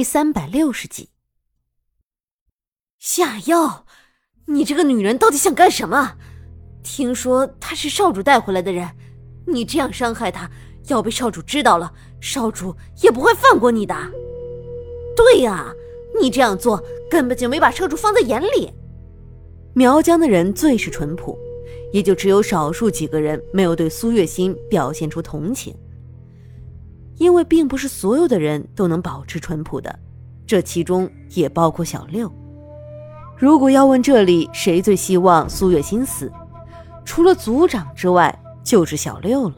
第三百六十集。下药，你这个女人到底想干什么？听说她是少主带回来的人，你这样伤害她，要被少主知道了，少主也不会放过你的。对呀，你这样做根本就没把少主放在眼里。苗疆的人最是淳朴，也就只有少数几个人没有对苏月心表现出同情。因为并不是所有的人都能保持淳朴的，这其中也包括小六。如果要问这里谁最希望苏月心死，除了族长之外，就是小六了。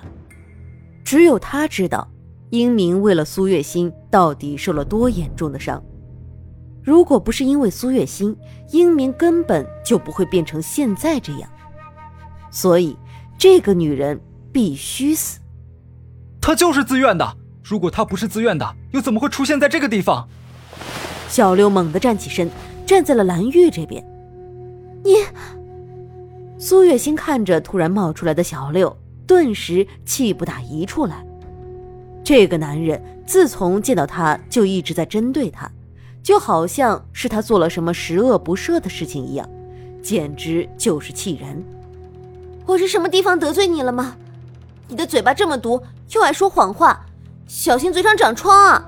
只有他知道，英明为了苏月心到底受了多严重的伤。如果不是因为苏月心，英明根本就不会变成现在这样。所以，这个女人必须死。她就是自愿的。如果他不是自愿的，又怎么会出现在这个地方？小六猛地站起身，站在了蓝玉这边。你，苏月心看着突然冒出来的小六，顿时气不打一处来。这个男人自从见到他就一直在针对他。就好像是他做了什么十恶不赦的事情一样，简直就是气人。我是什么地方得罪你了吗？你的嘴巴这么毒，又爱说谎话，小心嘴上长疮啊！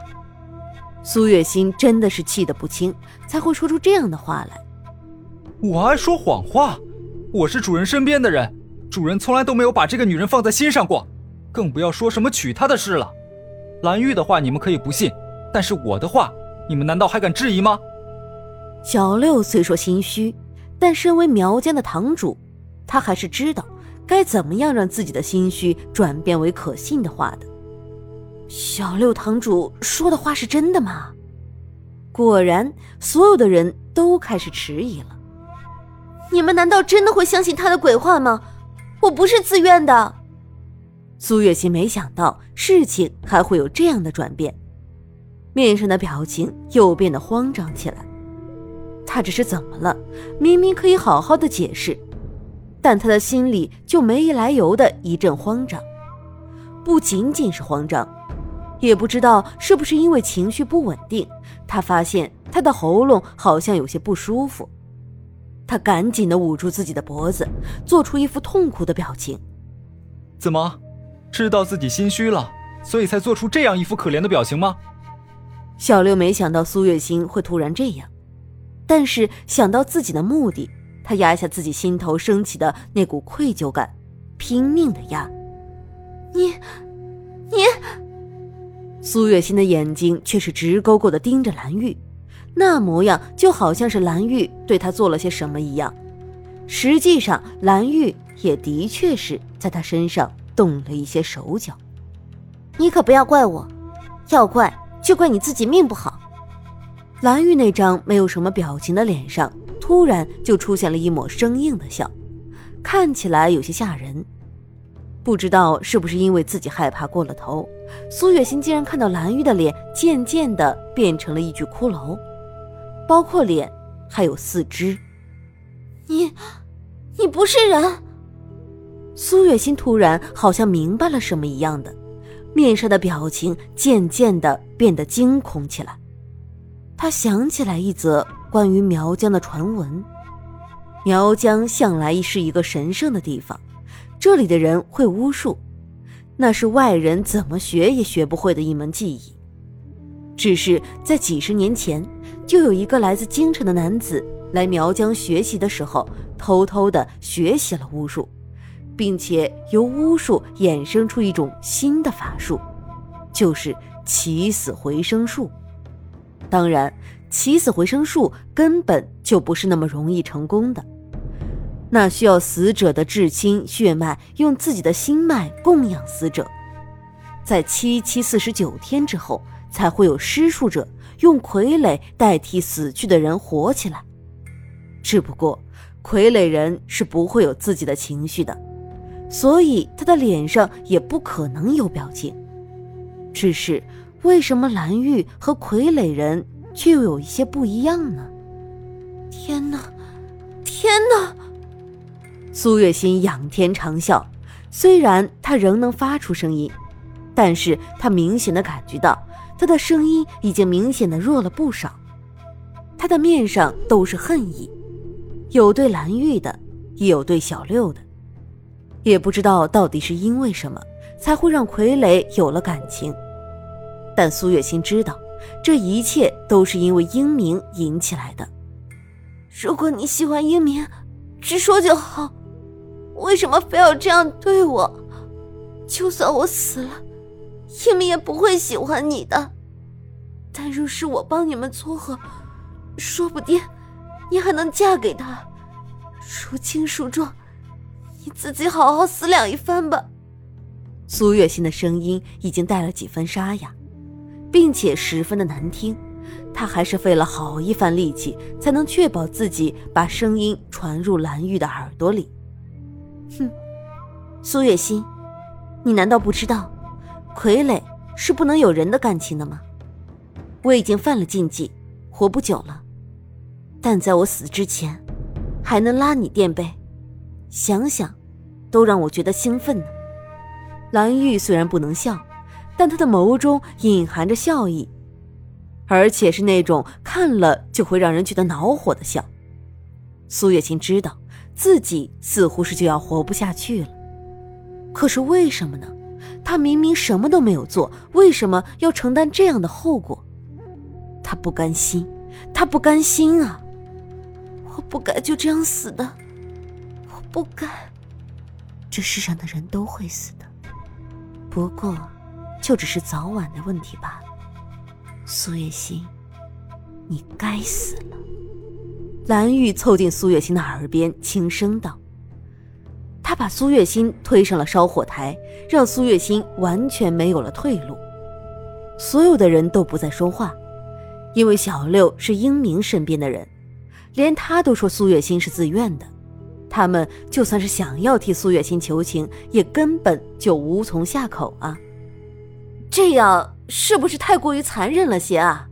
苏月心真的是气得不轻，才会说出这样的话来。我爱说谎话？我是主人身边的人，主人从来都没有把这个女人放在心上过，更不要说什么娶她的事了。蓝玉的话你们可以不信，但是我的话。你们难道还敢质疑吗？小六虽说心虚，但身为苗疆的堂主，他还是知道该怎么样让自己的心虚转变为可信的话的。小六堂主说的话是真的吗？果然，所有的人都开始迟疑了。你们难道真的会相信他的鬼话吗？我不是自愿的。苏月心没想到事情还会有这样的转变。面上的表情又变得慌张起来。他这是怎么了？明明可以好好的解释，但他的心里就没来由的一阵慌张。不仅仅是慌张，也不知道是不是因为情绪不稳定，他发现他的喉咙好像有些不舒服。他赶紧的捂住自己的脖子，做出一副痛苦的表情。怎么，知道自己心虚了，所以才做出这样一副可怜的表情吗？小六没想到苏月心会突然这样，但是想到自己的目的，他压下自己心头升起的那股愧疚感，拼命的压。你，你。苏月心的眼睛却是直勾勾的盯着蓝玉，那模样就好像是蓝玉对他做了些什么一样。实际上，蓝玉也的确是在他身上动了一些手脚。你可不要怪我，要怪。就怪你自己命不好。蓝玉那张没有什么表情的脸上，突然就出现了一抹生硬的笑，看起来有些吓人。不知道是不是因为自己害怕过了头，苏月心竟然看到蓝玉的脸渐渐的变成了一具骷髅，包括脸还有四肢。你，你不是人。苏月心突然好像明白了什么一样的。面上的表情渐渐的变得惊恐起来，他想起来一则关于苗疆的传闻。苗疆向来是一个神圣的地方，这里的人会巫术，那是外人怎么学也学不会的一门技艺。只是在几十年前，就有一个来自京城的男子来苗疆学习的时候，偷偷的学习了巫术。并且由巫术衍生出一种新的法术，就是起死回生术。当然，起死回生术根本就不是那么容易成功的，那需要死者的至亲血脉用自己的心脉供养死者，在七七四十九天之后，才会有施术者用傀儡代替死去的人活起来。只不过，傀儡人是不会有自己的情绪的。所以他的脸上也不可能有表情，只是为什么蓝玉和傀儡人却又有一些不一样呢？天哪，天哪！苏月心仰天长啸，虽然他仍能发出声音，但是他明显的感觉到他的声音已经明显的弱了不少。他的面上都是恨意，有对蓝玉的，也有对小六的。也不知道到底是因为什么，才会让傀儡有了感情。但苏月心知道，这一切都是因为英明引起来的。如果你喜欢英明，直说就好，为什么非要这样对我？就算我死了，英明也不会喜欢你的。但若是我帮你们撮合，说不定你还能嫁给他。孰轻孰重，你自己好好思量一番吧。苏月心的声音已经带了几分沙哑。并且十分的难听，他还是费了好一番力气，才能确保自己把声音传入蓝玉的耳朵里。哼，苏月心，你难道不知道，傀儡是不能有人的感情的吗？我已经犯了禁忌，活不久了，但在我死之前，还能拉你垫背，想想，都让我觉得兴奋呢。蓝玉虽然不能笑。但他的眸中隐含着笑意，而且是那种看了就会让人觉得恼火的笑。苏月清知道自己似乎是就要活不下去了，可是为什么呢？他明明什么都没有做，为什么要承担这样的后果？他不甘心，他不甘心啊！我不该就这样死的，我不该。这世上的人都会死的，不过。就只是早晚的问题罢了，苏月心，你该死了。蓝玉凑近苏月心的耳边轻声道：“他把苏月心推上了烧火台，让苏月心完全没有了退路。所有的人都不再说话，因为小六是英明身边的人，连他都说苏月心是自愿的，他们就算是想要替苏月心求情，也根本就无从下口啊。”这样是不是太过于残忍了些啊？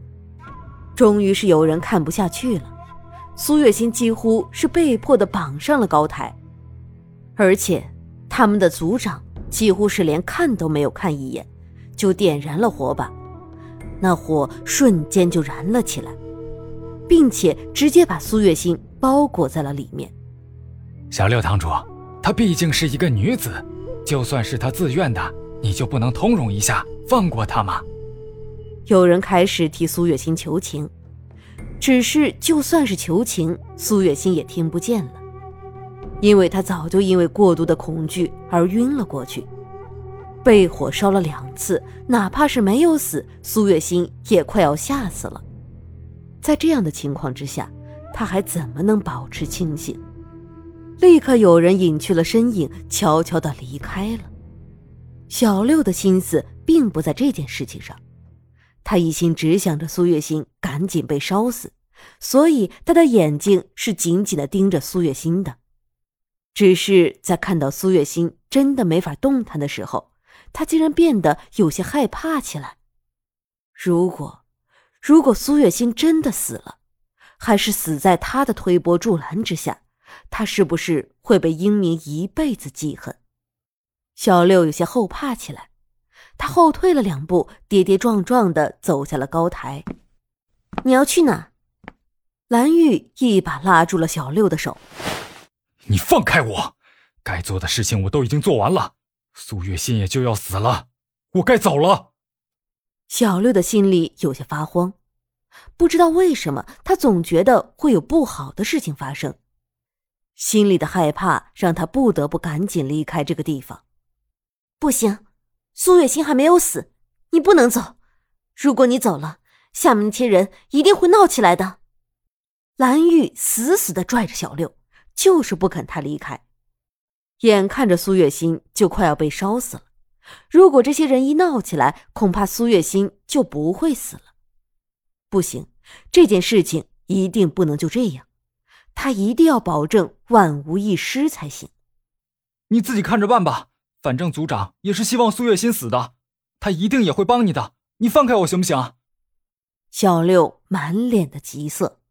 终于是有人看不下去了，苏月心几乎是被迫的绑上了高台，而且他们的族长几乎是连看都没有看一眼，就点燃了火把，那火瞬间就燃了起来，并且直接把苏月心包裹在了里面。小六堂主，她毕竟是一个女子，就算是她自愿的，你就不能通融一下？放过她吗？有人开始替苏月心求情，只是就算是求情，苏月心也听不见了，因为他早就因为过度的恐惧而晕了过去，被火烧了两次，哪怕是没有死，苏月心也快要吓死了。在这样的情况之下，他还怎么能保持清醒？立刻有人隐去了身影，悄悄的离开了。小六的心思并不在这件事情上，他一心只想着苏月心赶紧被烧死，所以他的眼睛是紧紧的盯着苏月心的。只是在看到苏月心真的没法动弹的时候，他竟然变得有些害怕起来。如果，如果苏月心真的死了，还是死在他的推波助澜之下，他是不是会被英明一辈子记恨？小六有些后怕起来，他后退了两步，跌跌撞撞的走下了高台。你要去哪？蓝玉一把拉住了小六的手。你放开我！该做的事情我都已经做完了，苏月心也就要死了，我该走了。小六的心里有些发慌，不知道为什么，他总觉得会有不好的事情发生，心里的害怕让他不得不赶紧离开这个地方。不行，苏月心还没有死，你不能走。如果你走了，下面那些人一定会闹起来的。蓝玉死死的拽着小六，就是不肯他离开。眼看着苏月心就快要被烧死了，如果这些人一闹起来，恐怕苏月心就不会死了。不行，这件事情一定不能就这样，他一定要保证万无一失才行。你自己看着办吧。反正族长也是希望苏月心死的，他一定也会帮你的。你放开我行不行？小六满脸的急色。